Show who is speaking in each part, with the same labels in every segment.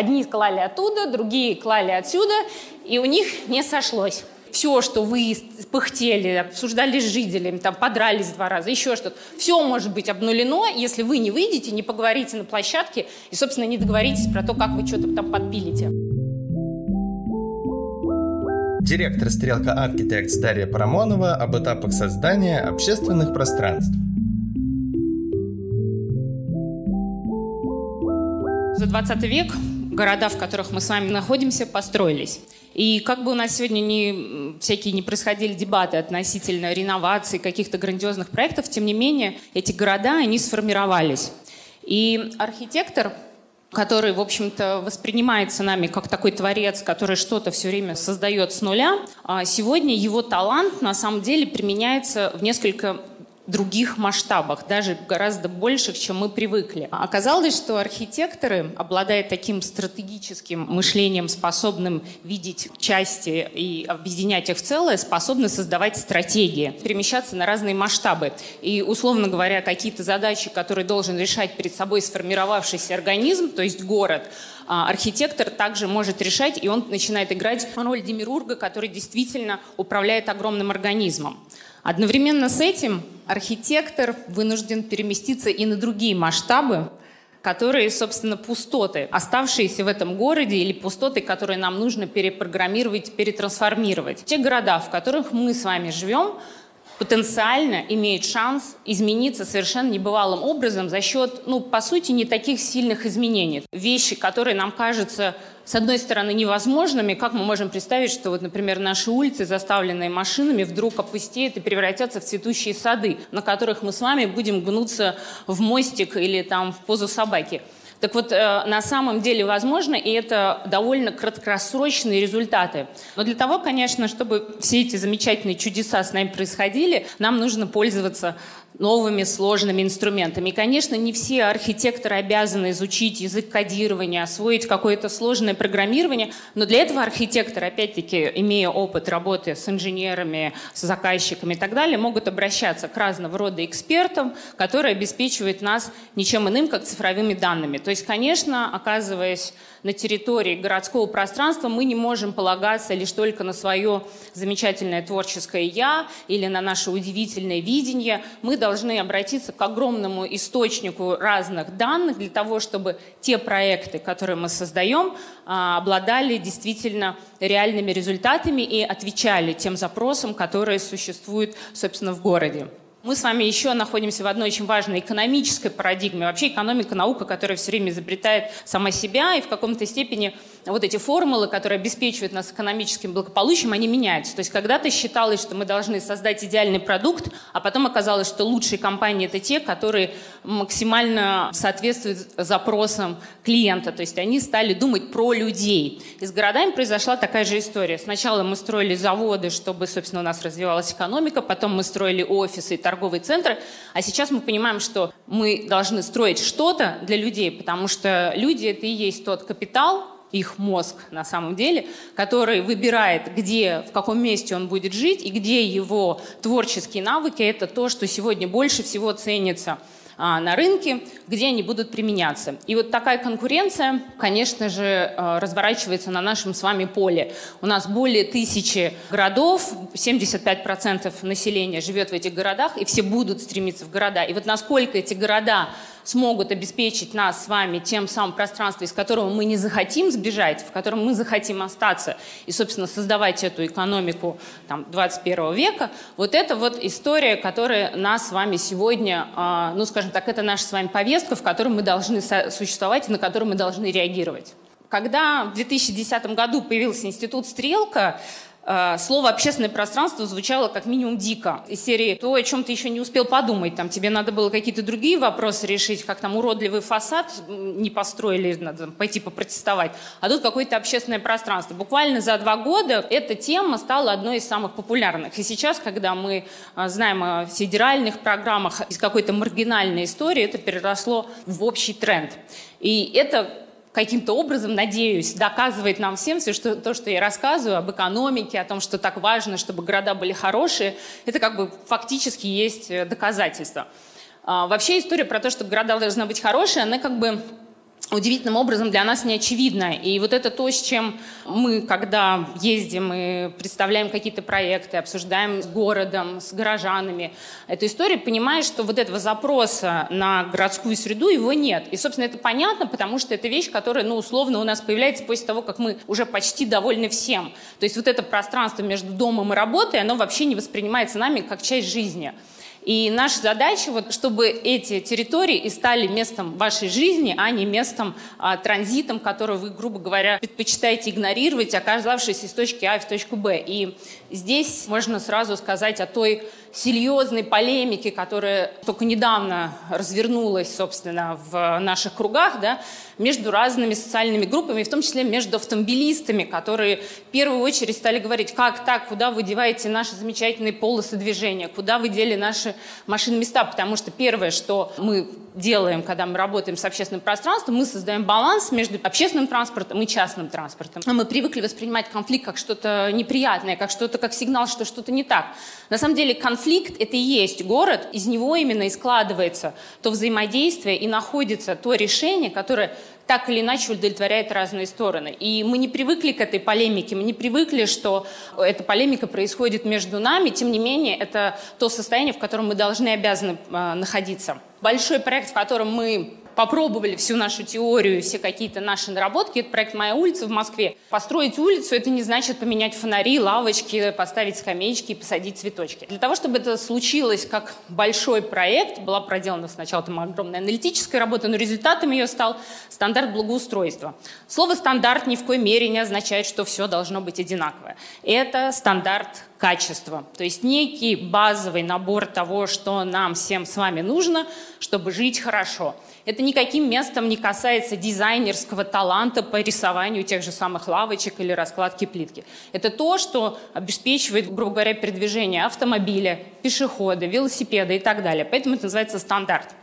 Speaker 1: Одни клали оттуда, другие клали отсюда, и у них не сошлось все, что вы пыхтели, обсуждали с жителями, там, подрались два раза, еще что-то, все может быть обнулено, если вы не выйдете, не поговорите на площадке и, собственно, не договоритесь про то, как вы что-то там подпилите.
Speaker 2: Директор «Стрелка Архитектс» Дарья Парамонова об этапах создания общественных пространств.
Speaker 1: За 20 век города, в которых мы с вами находимся, построились. И как бы у нас сегодня не, всякие не происходили дебаты относительно реновации каких-то грандиозных проектов, тем не менее эти города, они сформировались. И архитектор, который, в общем-то, воспринимается нами как такой творец, который что-то все время создает с нуля, а сегодня его талант на самом деле применяется в несколько других масштабах, даже гораздо больших, чем мы привыкли. Оказалось, что архитекторы, обладая таким стратегическим мышлением, способным видеть части и объединять их в целое, способны создавать стратегии, перемещаться на разные масштабы. И, условно говоря, какие-то задачи, которые должен решать перед собой сформировавшийся организм, то есть город, а, архитектор также может решать, и он начинает играть роль демирурга, который действительно управляет огромным организмом. Одновременно с этим архитектор вынужден переместиться и на другие масштабы, которые, собственно, пустоты, оставшиеся в этом городе или пустоты, которые нам нужно перепрограммировать, перетрансформировать. Те города, в которых мы с вами живем, потенциально имеют шанс измениться совершенно небывалым образом за счет, ну, по сути, не таких сильных изменений. Вещи, которые нам кажутся с одной стороны, невозможными, как мы можем представить, что, вот, например, наши улицы, заставленные машинами, вдруг опустеют и превратятся в цветущие сады, на которых мы с вами будем гнуться в мостик или там в позу собаки. Так вот, э, на самом деле возможно, и это довольно краткосрочные результаты. Но для того, конечно, чтобы все эти замечательные чудеса с нами происходили, нам нужно пользоваться новыми сложными инструментами. И, конечно, не все архитекторы обязаны изучить язык кодирования, освоить какое-то сложное программирование, но для этого архитекторы, опять-таки, имея опыт работы с инженерами, с заказчиками и так далее, могут обращаться к разного рода экспертам, которые обеспечивают нас ничем иным, как цифровыми данными. То есть, конечно, оказываясь на территории городского пространства, мы не можем полагаться лишь только на свое замечательное творческое «я» или на наше удивительное видение. Мы должны обратиться к огромному источнику разных данных для того, чтобы те проекты, которые мы создаем, а, обладали действительно реальными результатами и отвечали тем запросам, которые существуют, собственно, в городе. Мы с вами еще находимся в одной очень важной экономической парадигме. Вообще экономика – наука, которая все время изобретает сама себя, и в каком-то степени вот эти формулы, которые обеспечивают нас экономическим благополучием, они меняются. То есть когда-то считалось, что мы должны создать идеальный продукт, а потом оказалось, что лучшие компании – это те, которые максимально соответствуют запросам клиента. То есть они стали думать про людей. И с городами произошла такая же история. Сначала мы строили заводы, чтобы, собственно, у нас развивалась экономика, потом мы строили офисы и торговые центры, а сейчас мы понимаем, что мы должны строить что-то для людей, потому что люди – это и есть тот капитал, их мозг на самом деле, который выбирает, где, в каком месте он будет жить и где его творческие навыки. Это то, что сегодня больше всего ценится а, на рынке, где они будут применяться. И вот такая конкуренция, конечно же, а, разворачивается на нашем с вами поле. У нас более тысячи городов, 75% населения живет в этих городах, и все будут стремиться в города. И вот насколько эти города смогут обеспечить нас с вами тем самым пространством, из которого мы не захотим сбежать, в котором мы захотим остаться и, собственно, создавать эту экономику там, 21 века, вот это вот история, которая нас с вами сегодня, э, ну, скажем так, это наша с вами повестка, в которой мы должны существовать и на которую мы должны реагировать. Когда в 2010 году появился институт «Стрелка», слово «общественное пространство» звучало как минимум дико. Из серии «то, о чем ты еще не успел подумать». Там тебе надо было какие-то другие вопросы решить, как там уродливый фасад не построили, надо пойти попротестовать. А тут какое-то общественное пространство. Буквально за два года эта тема стала одной из самых популярных. И сейчас, когда мы э, знаем о федеральных программах из какой-то маргинальной истории, это переросло в общий тренд. И это каким-то образом, надеюсь, доказывает нам всем все, что то, что я рассказываю об экономике, о том, что так важно, чтобы города были хорошие, это как бы фактически есть э, доказательство. А, вообще история про то, что города должны быть хорошие, она как бы удивительным образом для нас не очевидно. И вот это то, с чем мы, когда ездим и представляем какие-то проекты, обсуждаем с городом, с горожанами эту историю, понимаешь, что вот этого запроса на городскую среду его нет. И, собственно, это понятно, потому что это вещь, которая, ну, условно, у нас появляется после того, как мы уже почти довольны всем. То есть вот это пространство между домом и работой, оно вообще не воспринимается нами как часть жизни. И наша задача, вот, чтобы эти территории и стали местом вашей жизни, а не местом а, транзитом, который вы, грубо говоря, предпочитаете игнорировать, оказавшись из точки А в точку Б. И здесь можно сразу сказать о той серьезной полемике, которая только недавно развернулась, собственно, в наших кругах, да, между разными социальными группами, в том числе между автомобилистами, которые в первую очередь стали говорить, как так, куда вы деваете наши замечательные полосы движения, куда вы дели наши машины места, потому что первое, что мы делаем, когда мы работаем с общественным пространством, мы создаем баланс между общественным транспортом и частным транспортом. Мы привыкли воспринимать конфликт как что-то неприятное, как что-то, как сигнал, что что-то не так. На самом деле конфликт — это и есть город, из него именно и складывается то взаимодействие и находится то решение, которое так или иначе удовлетворяет разные стороны. И мы не привыкли к этой полемике, мы не привыкли, что эта полемика происходит между нами, тем не менее, это то состояние, в котором мы должны обязаны э, находиться. Большой проект, в котором мы попробовали всю нашу теорию, все какие-то наши наработки. Это проект «Моя улица» в Москве. Построить улицу – это не значит поменять фонари, лавочки, поставить скамеечки и посадить цветочки. Для того, чтобы это случилось как большой проект, была проделана сначала там огромная аналитическая работа, но результатом ее стал стандарт благоустройства. Слово «стандарт» ни в коей мере не означает, что все должно быть одинаковое. Это стандарт качества. То есть некий базовый набор того, что нам всем с вами нужно, чтобы жить хорошо. Это никаким местом не касается дизайнерского таланта по рисованию тех же самых лавочек или раскладки плитки. Это то, что обеспечивает, грубо говоря, передвижение автомобиля, пешехода, велосипеда и так далее. Поэтому это называется стандарт.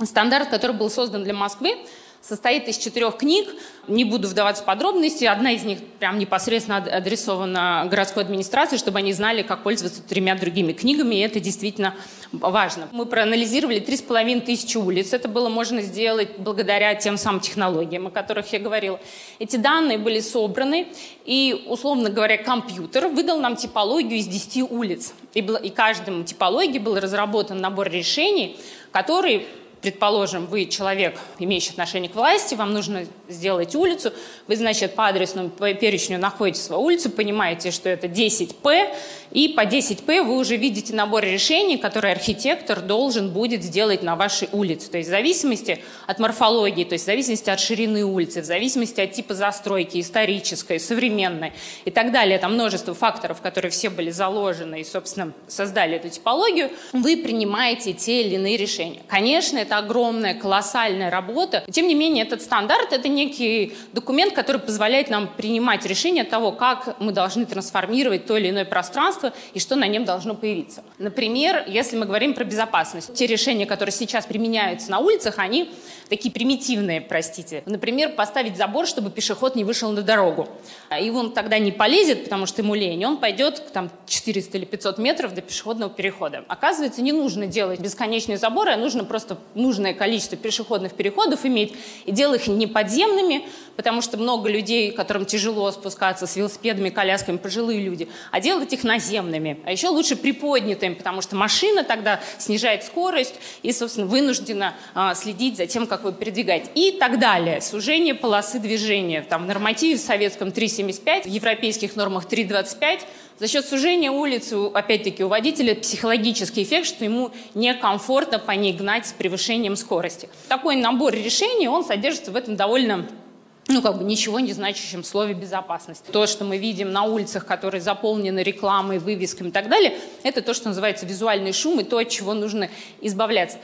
Speaker 1: Стандарт, который был создан для Москвы, состоит из четырех книг. Не буду вдаваться в подробности. Одна из них прям непосредственно адресована городской администрации, чтобы они знали, как пользоваться тремя другими книгами, и это действительно важно. Мы проанализировали три с половиной тысячи улиц. Это было можно сделать благодаря тем самым технологиям, о которых я говорила. Эти данные были собраны, и, условно говоря, компьютер выдал нам типологию из 10 улиц. И, и каждому типологии был разработан набор решений, которые предположим, вы человек, имеющий отношение к власти, вам нужно сделать улицу, вы, значит, по адресному перечню находите свою улицу, понимаете, что это 10П, и по 10П вы уже видите набор решений, которые архитектор должен будет сделать на вашей улице. То есть в зависимости от морфологии, то есть в зависимости от ширины улицы, в зависимости от типа застройки, исторической, современной и так далее, там множество факторов, которые все были заложены и, собственно, создали эту типологию, вы принимаете те или иные решения. Конечно, это огромная, колоссальная работа. Тем не менее, этот стандарт — это некий документ, который позволяет нам принимать решение того, как мы должны трансформировать то или иное пространство и что на нем должно появиться. Например, если мы говорим про безопасность, те решения, которые сейчас применяются на улицах, они такие примитивные, простите. Например, поставить забор, чтобы пешеход не вышел на дорогу. И он тогда не полезет, потому что ему лень, он пойдет там 400 или 500 метров до пешеходного перехода. Оказывается, не нужно делать бесконечные заборы, а нужно просто нужное количество пешеходных переходов иметь и делать их не подземными, потому что много людей, которым тяжело спускаться с велосипедами, колясками, пожилые люди, а делать их наземными. А еще лучше приподнятыми, потому что машина тогда снижает скорость и, собственно, вынуждена а, следить за тем, как вы передвигаете. И так далее. Сужение полосы движения. Там в нормативе в советском 3,75, в европейских нормах 3,25 за счет сужения улицы, опять-таки, у водителя психологический эффект, что ему некомфортно по ней гнать с превышением скорости. Такой набор решений, он содержится в этом довольно ну, как бы ничего не значащем слове безопасность. То, что мы видим на улицах, которые заполнены рекламой, вывесками и так далее, это то, что называется визуальный шум и то, от чего нужно избавляться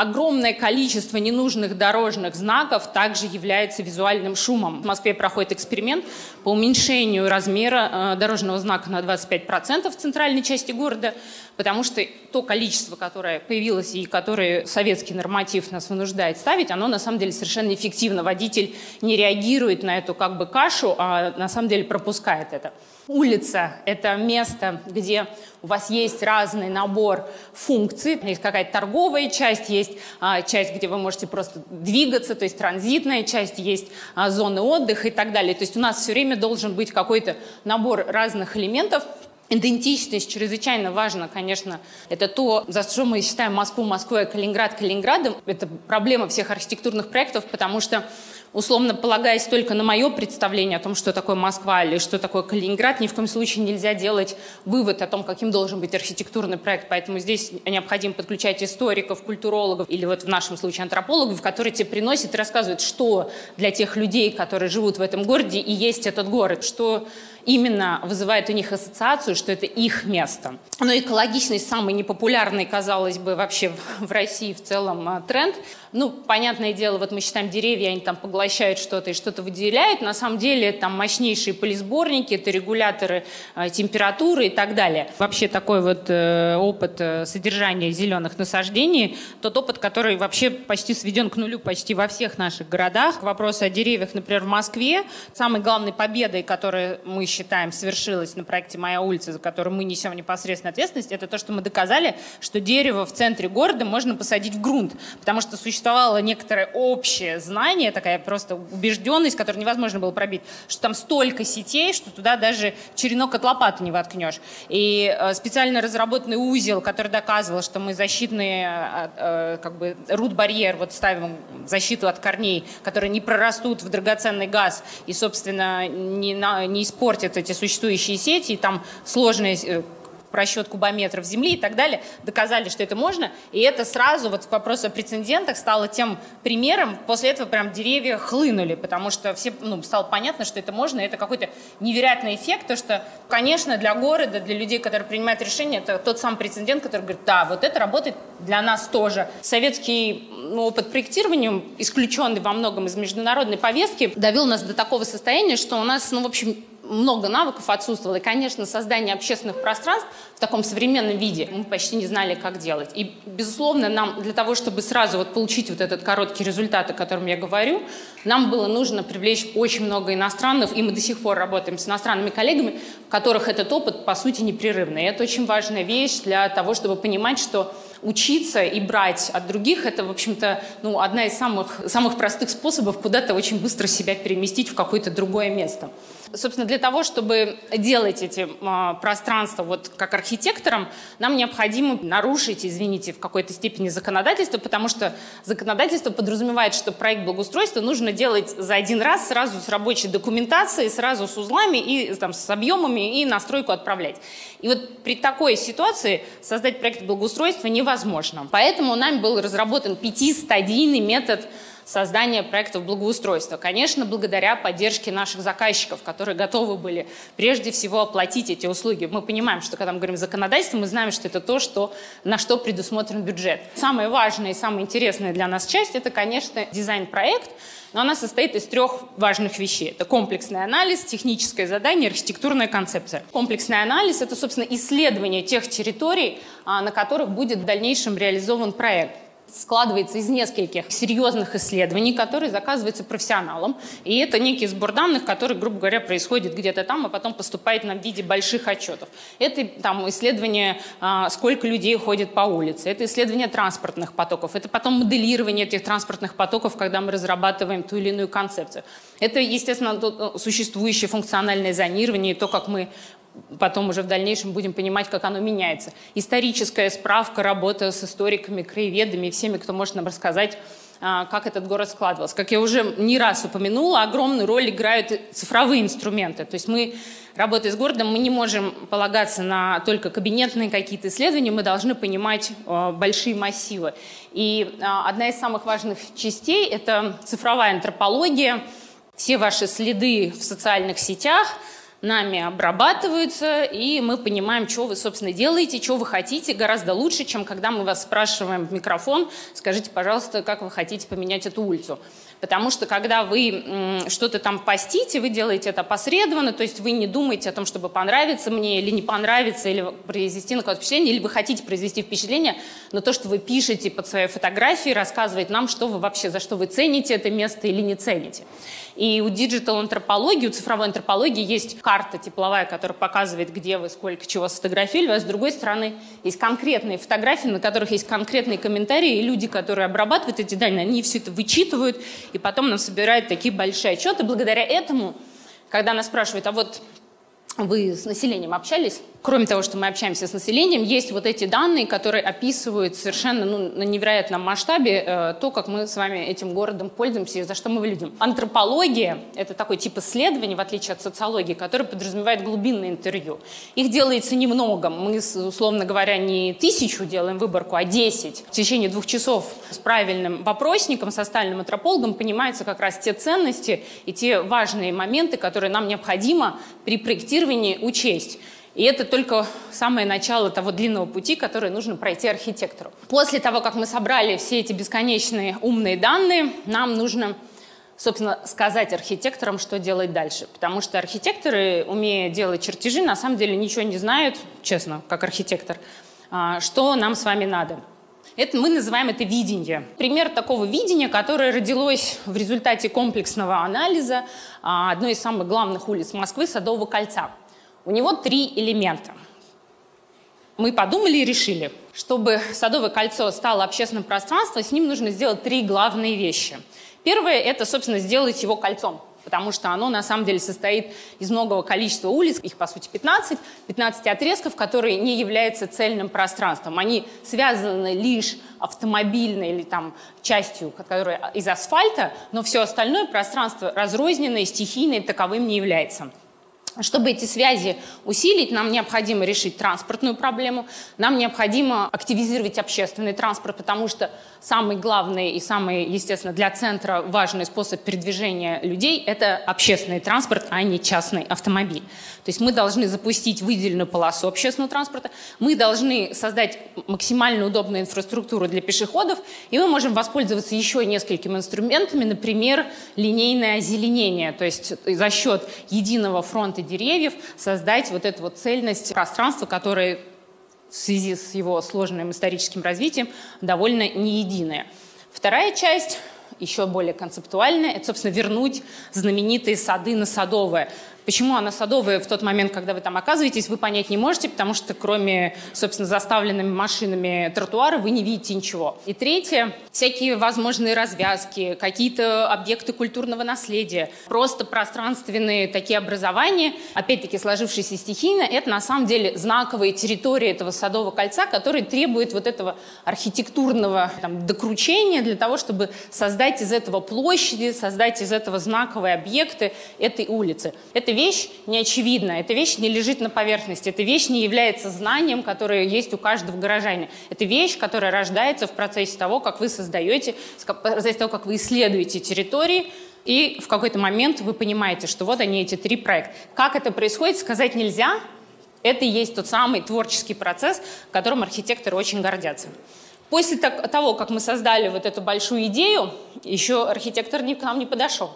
Speaker 1: огромное количество ненужных дорожных знаков также является визуальным шумом. В Москве проходит эксперимент по уменьшению размера э, дорожного знака на 25% в центральной части города, потому что то количество, которое появилось и которое советский норматив нас вынуждает ставить, оно на самом деле совершенно эффективно. Водитель не реагирует на эту как бы кашу, а на самом деле пропускает это. Улица – это место, где у вас есть разный набор функций. Есть какая-то торговая часть, есть а, часть, где вы можете просто двигаться, то есть транзитная часть, есть а, зоны отдыха и так далее. То есть у нас все время должен быть какой-то набор разных элементов, Идентичность чрезвычайно важна, конечно. Это то, за что мы считаем Москву Москвой, а Калининград Калининградом. Это проблема всех архитектурных проектов, потому что условно полагаясь только на мое представление о том, что такое Москва или что такое Калининград, ни в коем случае нельзя делать вывод о том, каким должен быть архитектурный проект. Поэтому здесь необходимо подключать историков, культурологов или вот в нашем случае антропологов, которые тебе приносят и рассказывают, что для тех людей, которые живут в этом городе и есть этот город, что именно вызывает у них ассоциацию, что это их место. Но экологичность самый непопулярный, казалось бы, вообще в России в целом а, тренд. Ну, понятное дело, вот мы считаем деревья, они там поглощают что-то и что-то выделяют. На самом деле там мощнейшие полисборники, это регуляторы э, температуры и так далее. Вообще такой вот э, опыт э, содержания зеленых насаждений, тот опыт, который вообще почти сведен к нулю почти во всех наших городах. Вопрос о деревьях, например, в Москве. Самой главной победой, которую мы считаем совершилась на проекте «Моя улица», за которую мы несем непосредственную ответственность, это то, что мы доказали, что дерево в центре города можно посадить в грунт, потому что существовало некоторое общее знание, такая просто убежденность, которую невозможно было пробить, что там столько сетей, что туда даже черенок от лопаты не воткнешь. И э, специально разработанный узел, который доказывал, что мы защитные, э, э, как бы, рут-барьер, вот ставим защиту от корней, которые не прорастут в драгоценный газ и, собственно, не, на, не испортят эти существующие сети, и там сложные просчет кубометров земли и так далее, доказали, что это можно. И это сразу, вот вопрос о прецедентах, стало тем примером. После этого прям деревья хлынули, потому что все, ну, стало понятно, что это можно. И это какой-то невероятный эффект, то что, конечно, для города, для людей, которые принимают решения, это тот самый прецедент, который говорит, да, вот это работает для нас тоже. Советский ну, опыт проектирования, исключенный во многом из международной повестки, довел нас до такого состояния, что у нас, ну, в общем, много навыков отсутствовало. И, конечно, создание общественных пространств в таком современном виде мы почти не знали, как делать. И, безусловно, нам для того, чтобы сразу вот получить вот этот короткий результат, о котором я говорю, нам было нужно привлечь очень много иностранных, и мы до сих пор работаем с иностранными коллегами, у которых этот опыт, по сути, непрерывный. И это очень важная вещь для того, чтобы понимать, что учиться и брать от других, это, в общем-то, ну, одна из самых, самых простых способов куда-то очень быстро себя переместить в какое-то другое место. Собственно, для того, чтобы делать эти э, пространства вот как архитекторам, нам необходимо нарушить, извините, в какой-то степени законодательство, потому что законодательство подразумевает, что проект благоустройства нужно делать за один раз сразу с рабочей документацией, сразу с узлами и там, с объемами и настройку отправлять. И вот при такой ситуации создать проект благоустройства невозможно. Поэтому нами был разработан пятистадийный метод создания проектов благоустройства. Конечно, благодаря поддержке наших заказчиков, которые готовы были прежде всего оплатить эти услуги. Мы понимаем, что когда мы говорим законодательство, мы знаем, что это то, что, на что предусмотрен бюджет. Самая важная и самая интересная для нас часть – это, конечно, дизайн-проект, но она состоит из трех важных вещей. Это комплексный анализ, техническое задание, архитектурная концепция. Комплексный анализ – это, собственно, исследование тех территорий, а, на которых будет в дальнейшем реализован проект складывается из нескольких серьезных исследований, которые заказываются профессионалом. И это некий сбор данных, который, грубо говоря, происходит где-то там, а потом поступает нам в виде больших отчетов. Это там, исследование, а, сколько людей ходит по улице, это исследование транспортных потоков, это потом моделирование этих транспортных потоков, когда мы разрабатываем ту или иную концепцию. Это, естественно, э, существующее функциональное зонирование, то, как мы потом уже в дальнейшем будем понимать, как оно меняется. Историческая справка, работа с историками, краеведами, всеми, кто может нам рассказать, а, как этот город складывался. Как я уже не раз упомянула, огромную роль играют цифровые инструменты. То есть мы, работая с городом, мы не можем полагаться на только кабинетные какие-то исследования, мы должны понимать а, большие массивы. И а, одна из самых важных частей – это цифровая антропология, все ваши следы в социальных сетях – нами обрабатываются, и мы понимаем, что вы, собственно, делаете, что вы хотите, гораздо лучше, чем когда мы вас спрашиваем в микрофон, скажите, пожалуйста, как вы хотите поменять эту улицу. Потому что когда вы что-то там постите, вы делаете это посредованно, то есть вы не думаете о том, чтобы понравиться мне или не понравиться, или произвести на какое-то впечатление, или вы хотите произвести впечатление, но то, что вы пишете под своей фотографией, рассказывает нам, что вы вообще, за что вы цените это место или не цените. И у диджитал-антропологии, у цифровой антропологии есть карта тепловая, которая показывает, где вы, сколько чего сфотографировали, а с другой стороны есть конкретные фотографии, на которых есть конкретные комментарии, и люди, которые обрабатывают эти данные, они все это вычитывают, и потом нам собирают такие большие отчеты. Благодаря этому, когда нас спрашивают, а вот вы с населением общались? Кроме того, что мы общаемся с населением, есть вот эти данные, которые описывают совершенно ну, на невероятном масштабе э, то, как мы с вами этим городом пользуемся и за что мы любим. Антропология — это такой тип исследований, в отличие от социологии, который подразумевает глубинное интервью. Их делается немного. Мы, условно говоря, не тысячу делаем выборку, а десять. В течение двух часов с правильным вопросником, с остальным антропологом понимаются как раз те ценности и те важные моменты, которые нам необходимо при проектировании учесть. И это только самое начало того длинного пути, который нужно пройти архитектору. После того, как мы собрали все эти бесконечные умные данные, нам нужно, собственно, сказать архитекторам, что делать дальше. Потому что архитекторы, умея делать чертежи, на самом деле ничего не знают, честно, как архитектор, а, что нам с вами надо. Это мы называем это видение. Пример такого видения, которое родилось в результате комплексного анализа а, одной из самых главных улиц Москвы – Садового кольца. У него три элемента. Мы подумали и решили, чтобы Садовое кольцо стало общественным пространством, с ним нужно сделать три главные вещи. Первое – это, собственно, сделать его кольцом, потому что оно на самом деле состоит из многого количества улиц, их по сути 15, 15 отрезков, которые не являются цельным пространством. Они связаны лишь автомобильной или там частью, которая из асфальта, но все остальное пространство разрозненное, стихийное, таковым не является. Чтобы эти связи усилить, нам необходимо решить транспортную проблему, нам необходимо активизировать общественный транспорт, потому что самый главный и самый, естественно, для центра важный способ передвижения людей – это общественный транспорт, а не частный автомобиль. То есть мы должны запустить выделенную полосу общественного транспорта, мы должны создать максимально удобную инфраструктуру для пешеходов, и мы можем воспользоваться еще несколькими инструментами, например, линейное озеленение, то есть за счет единого фронта деревьев создать вот эту вот цельность пространства, которое в связи с его сложным историческим развитием довольно не единая. Вторая часть еще более концептуальная, это, собственно, вернуть знаменитые сады на Садовое. Почему она садовая в тот момент, когда вы там оказываетесь, вы понять не можете, потому что кроме, собственно, заставленными машинами тротуара вы не видите ничего. И третье, всякие возможные развязки, какие-то объекты культурного наследия, просто пространственные такие образования, опять-таки сложившиеся стихийно, это на самом деле знаковые территории этого садового кольца, которые требуют вот этого архитектурного там, докручения для того, чтобы создать из этого площади, создать из этого знаковые объекты этой улицы. Это эта вещь не очевидна, эта вещь не лежит на поверхности, эта вещь не является знанием, которое есть у каждого горожанина. Это вещь, которая рождается в процессе того, как вы создаете, в процессе того, как вы исследуете территории, и в какой-то момент вы понимаете, что вот они, эти три проекта. Как это происходит, сказать нельзя. Это и есть тот самый творческий процесс, которым архитекторы очень гордятся. После того, как мы создали вот эту большую идею, еще архитектор к нам не подошел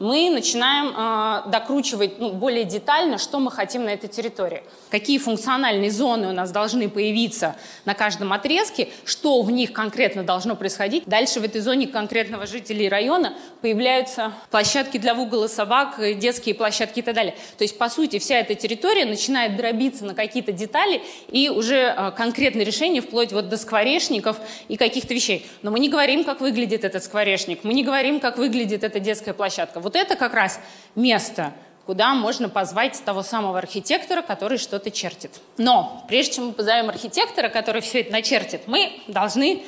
Speaker 1: мы начинаем э, докручивать ну, более детально, что мы хотим на этой территории. Какие функциональные зоны у нас должны появиться на каждом отрезке, что в них конкретно должно происходить. Дальше в этой зоне конкретного жителей района появляются площадки для выгула собак, детские площадки и так далее. То есть, по сути, вся эта территория начинает дробиться на какие-то детали и уже э, конкретные решения вплоть вот до скворечников и каких-то вещей. Но мы не говорим, как выглядит этот скворечник, мы не говорим, как выглядит эта детская площадка. Вот это как раз место, куда можно позвать того самого архитектора, который что-то чертит. Но прежде чем мы позовем архитектора, который все это начертит, мы должны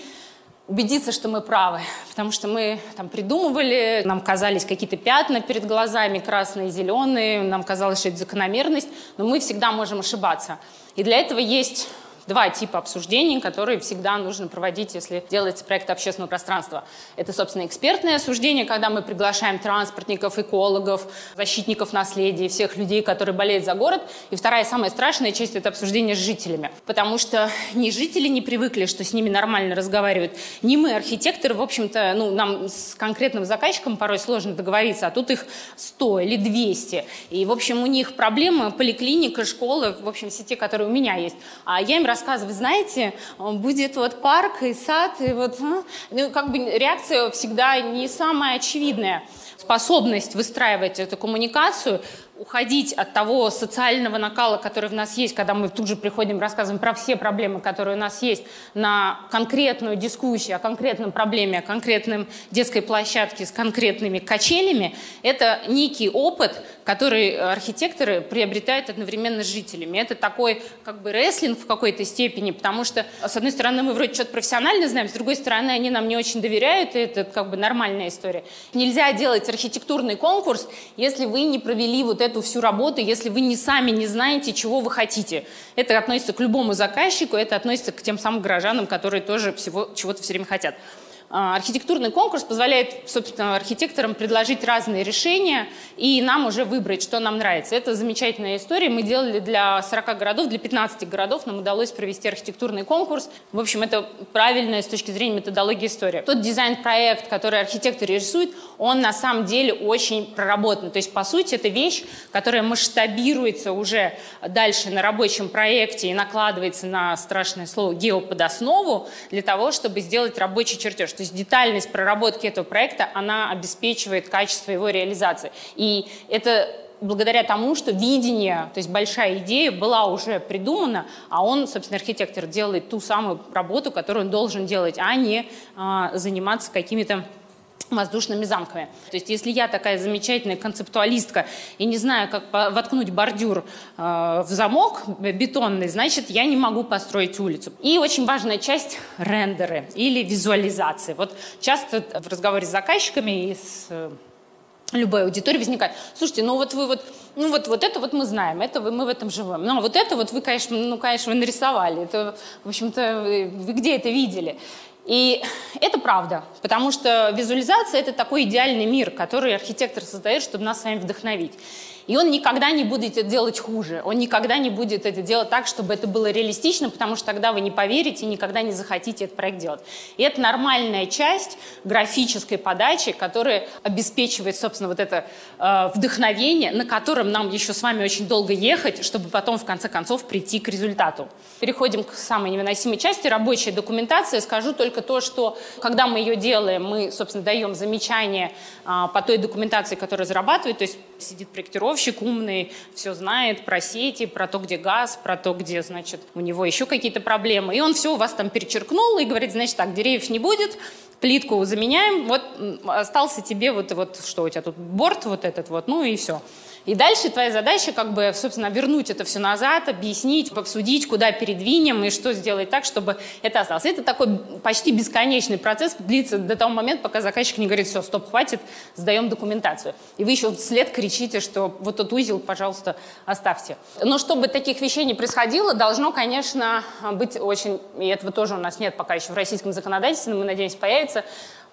Speaker 1: убедиться, что мы правы. Потому что мы там придумывали, нам казались какие-то пятна перед глазами, красные, зеленые, нам казалось, что это закономерность, но мы всегда можем ошибаться. И для этого есть два типа обсуждений, которые всегда нужно проводить, если делается проект общественного пространства. Это, собственно, экспертное осуждение, когда мы приглашаем транспортников, экологов, защитников наследия, всех людей, которые болеют за город. И вторая, самая страшная часть – это обсуждение с жителями. Потому что ни жители не привыкли, что с ними нормально разговаривают, ни мы, архитекторы, в общем-то, ну, нам с конкретным заказчиком порой сложно договориться, а тут их 100 или 200. И, в общем, у них проблемы поликлиника, школа, в общем, все те, которые у меня есть. А я им рассказываю, знаете, будет вот парк и сад, и вот, а? ну, как бы реакция всегда не самая очевидная способность выстраивать эту коммуникацию уходить от того социального накала, который в нас есть, когда мы тут же приходим, рассказываем про все проблемы, которые у нас есть, на конкретную дискуссию о конкретном проблеме, о конкретном детской площадке с конкретными качелями, это некий опыт, который архитекторы приобретают одновременно с жителями. Это такой как бы рестлинг в какой-то степени, потому что, с одной стороны, мы вроде что-то профессионально знаем, с другой стороны, они нам не очень доверяют, и это как бы нормальная история. Нельзя делать архитектурный конкурс, если вы не провели вот эту всю работу, если вы не сами не знаете, чего вы хотите. Это относится к любому заказчику, это относится к тем самым горожанам, которые тоже всего чего-то все время хотят. А, архитектурный конкурс позволяет, собственно, архитекторам предложить разные решения и нам уже выбрать, что нам нравится. Это замечательная история. Мы делали для 40 городов, для 15 городов нам удалось провести архитектурный конкурс. В общем, это правильная с точки зрения методологии история. Тот дизайн-проект, который архитектор рисует, он на самом деле очень проработан. То есть, по сути, это вещь, которая масштабируется уже дальше на рабочем проекте и накладывается на, страшное слово, геоподоснову для того, чтобы сделать рабочий чертеж. То есть детальность проработки этого проекта, она обеспечивает качество его реализации. И это благодаря тому, что видение, то есть большая идея была уже придумана, а он, собственно, архитектор делает ту самую работу, которую он должен делать, а не а, заниматься какими-то воздушными замками. То есть если я такая замечательная концептуалистка и не знаю, как воткнуть бордюр э, в замок бетонный, значит, я не могу построить улицу. И очень важная часть — рендеры или визуализации. Вот часто в разговоре с заказчиками и с э, любой аудитории возникает, слушайте, ну вот вы вот, ну вот, вот это вот мы знаем, это вы, мы в этом живем. Ну а вот это вот вы, конечно, ну, конечно, вы нарисовали. Это, в общем-то, вы где это видели? И это правда, потому что визуализация — это такой идеальный мир, который архитектор создает, чтобы нас с вами вдохновить. И он никогда не будет это делать хуже. Он никогда не будет это делать так, чтобы это было реалистично, потому что тогда вы не поверите и никогда не захотите этот проект делать. И это нормальная часть графической подачи, которая обеспечивает, собственно, вот это э, вдохновение, на котором нам еще с вами очень долго ехать, чтобы потом, в конце концов, прийти к результату. Переходим к самой невыносимой части, рабочая документация. Скажу только то, что когда мы ее делаем, мы, собственно, даем замечания э, по той документации, которую разрабатывает, то есть сидит проектировщик, умный, все знает про сети, про то, где газ, про то, где, значит, у него еще какие-то проблемы. И он все у вас там перечеркнул и говорит, значит, так, деревьев не будет, плитку заменяем, вот остался тебе вот, вот что у тебя тут, борт вот этот вот, ну и все. И дальше твоя задача как бы, собственно, вернуть это все назад, объяснить, обсудить, куда передвинем и что сделать так, чтобы это осталось. Это такой почти бесконечный процесс, длится до того момента, пока заказчик не говорит, все, стоп, хватит, сдаем документацию. И вы еще вслед кричите, что вот тот узел, пожалуйста, оставьте. Но чтобы таких вещей не происходило, должно, конечно, быть очень, и этого тоже у нас нет пока еще в российском законодательстве, но мы надеемся, появится,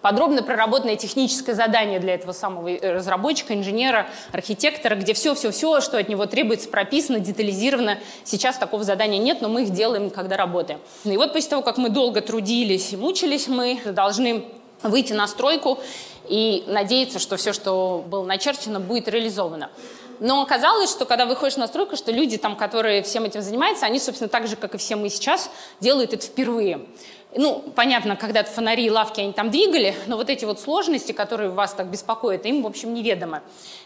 Speaker 1: подробно проработанное техническое задание для этого самого э, разработчика, инженера, архитектора, где все-все-все, что от него требуется, прописано, детализировано. Сейчас такого задания нет, но мы их делаем, когда работаем. И вот после того, как мы долго трудились и мучились, мы должны выйти на стройку и надеяться, что все, что было начерчено, будет реализовано. Но оказалось, что когда выходишь на стройку, что люди, там, которые всем этим занимаются, они, собственно, так же, как и все мы сейчас, делают это впервые. Ну, понятно, когда-то фонари и лавки они там двигали, но вот эти вот сложности, которые вас так беспокоят, им, в общем, неведомы.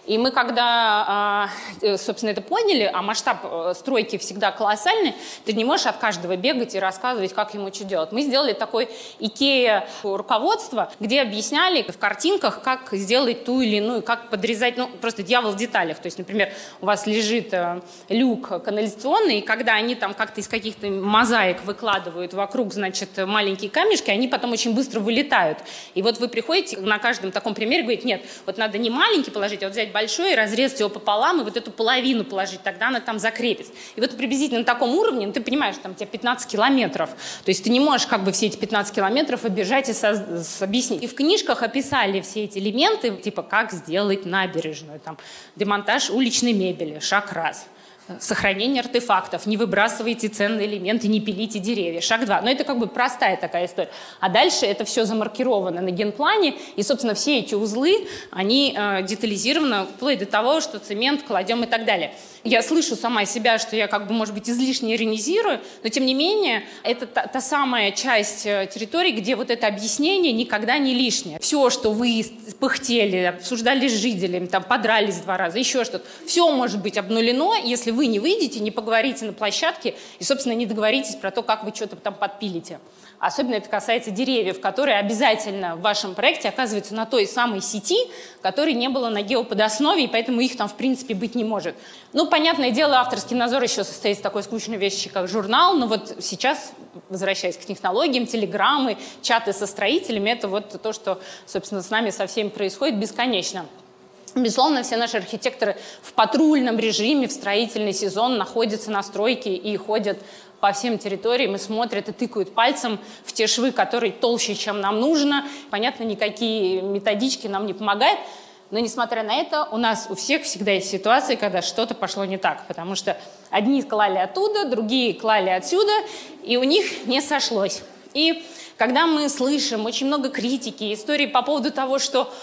Speaker 1: И мы, когда, а, э, собственно, это поняли, а масштаб э, стройки всегда колоссальный, ты не можешь от каждого бегать и рассказывать, как ему что делать. Мы сделали такой Икея руководство, где объясняли в картинках, как сделать ту или иную, как подрезать, ну, просто дьявол в деталях. То есть, например, у вас лежит э, люк канализационный, и когда они там как-то из каких-то мозаик выкладывают вокруг, значит, маленькие камешки, они потом очень быстро вылетают. И вот вы приходите на каждом таком примере, говорите, нет, вот надо не маленький положить, а вот взять большой, разрезать его пополам и вот эту половину положить, тогда она там закрепится. И вот приблизительно на таком уровне, ну, ты понимаешь, там у тебя 15 километров. То есть ты не можешь как бы все эти 15 километров обижать и со- объяснить. И в книжках описали все эти элементы, типа как сделать набережную, там, демонтаж уличной мебели, шаг раз – сохранение артефактов, не выбрасывайте ценные элементы, не пилите деревья. Шаг два. Но это как бы простая такая история. А дальше это все замаркировано на генплане, и, собственно, все эти узлы, они э, детализированы вплоть до того, что цемент кладем и так далее. Я слышу сама себя, что я как бы, может быть, излишне иронизирую, но, тем не менее, это та, та самая часть э, территории, где вот это объяснение никогда не лишнее. Все, что вы пыхтели, обсуждали с жителями, там, подрались два раза, еще что-то, все может быть обнулено, если вы не выйдете, не поговорите на площадке и, собственно, не договоритесь про то, как вы что-то там подпилите. Особенно это касается деревьев, которые обязательно в вашем проекте оказываются на той самой сети, которой не было на геоподоснове, и поэтому их там, в принципе, быть не может. Ну, понятное дело, авторский надзор еще состоит из такой скучной вещи, как журнал, но вот сейчас, возвращаясь к технологиям, телеграммы, чаты со строителями, это вот то, что, собственно, с нами со всеми происходит бесконечно. Безусловно, все наши архитекторы в патрульном режиме в строительный сезон находятся на стройке и ходят по всем территориям и смотрят и тыкают пальцем в те швы, которые толще, чем нам нужно. Понятно, никакие методички нам не помогают. Но, несмотря на это, у нас у всех всегда есть ситуации, когда что-то пошло не так. Потому что одни клали оттуда, другие клали отсюда, и у них не сошлось. И когда мы слышим очень много критики, истории по поводу того, что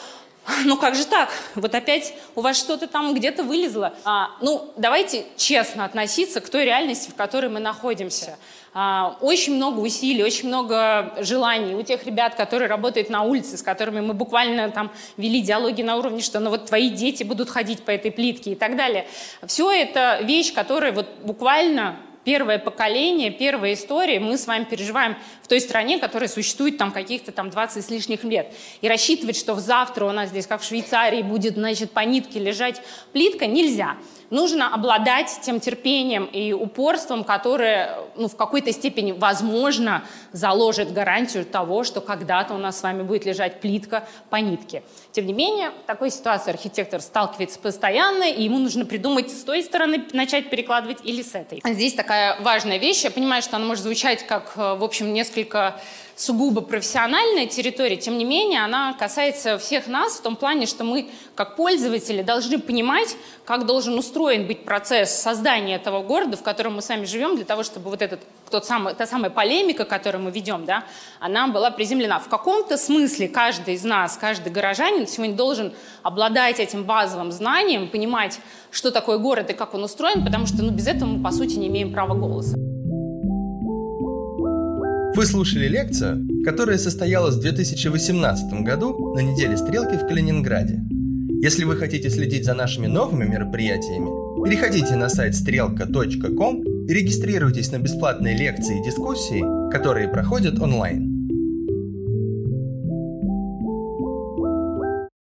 Speaker 1: ну как же так? Вот опять у вас что-то там где-то вылезло. А, ну, давайте честно относиться к той реальности, в которой мы находимся. А, очень много усилий, очень много желаний у тех ребят, которые работают на улице, с которыми мы буквально там вели диалоги на уровне, что ну вот твои дети будут ходить по этой плитке и так далее. Все это вещь, которая вот буквально первое поколение, первая история мы с вами переживаем в той стране, которая существует там каких-то там 20 с лишних лет. И рассчитывать, что завтра у нас здесь, как в Швейцарии, будет, значит, по нитке лежать плитка, нельзя нужно обладать тем терпением и упорством, которое ну, в какой-то степени, возможно, заложит гарантию того, что когда-то у нас с вами будет лежать плитка по нитке. Тем не менее, в такой ситуации архитектор сталкивается постоянно, и ему нужно придумать с той стороны начать перекладывать или с этой. Здесь такая важная вещь. Я понимаю, что она может звучать как, э, в общем, несколько сугубо профессиональная территория, тем не менее, она касается всех нас в том плане, что мы, как пользователи, должны понимать, как должен устроен быть процесс создания этого города, в котором мы сами живем, для того, чтобы вот этот, тот самый, та самая полемика, которую мы ведем, да, она была приземлена. В каком-то смысле каждый из нас, каждый горожанин сегодня должен обладать этим базовым знанием, понимать, что такое город и как он устроен, потому что ну, без этого мы, по сути, не имеем права голоса.
Speaker 2: Вы слушали лекцию, которая состоялась в 2018 году на неделе стрелки в Калининграде. Если вы хотите следить за нашими новыми мероприятиями, переходите на сайт стрелка.ком и регистрируйтесь на бесплатные лекции и дискуссии, которые проходят онлайн.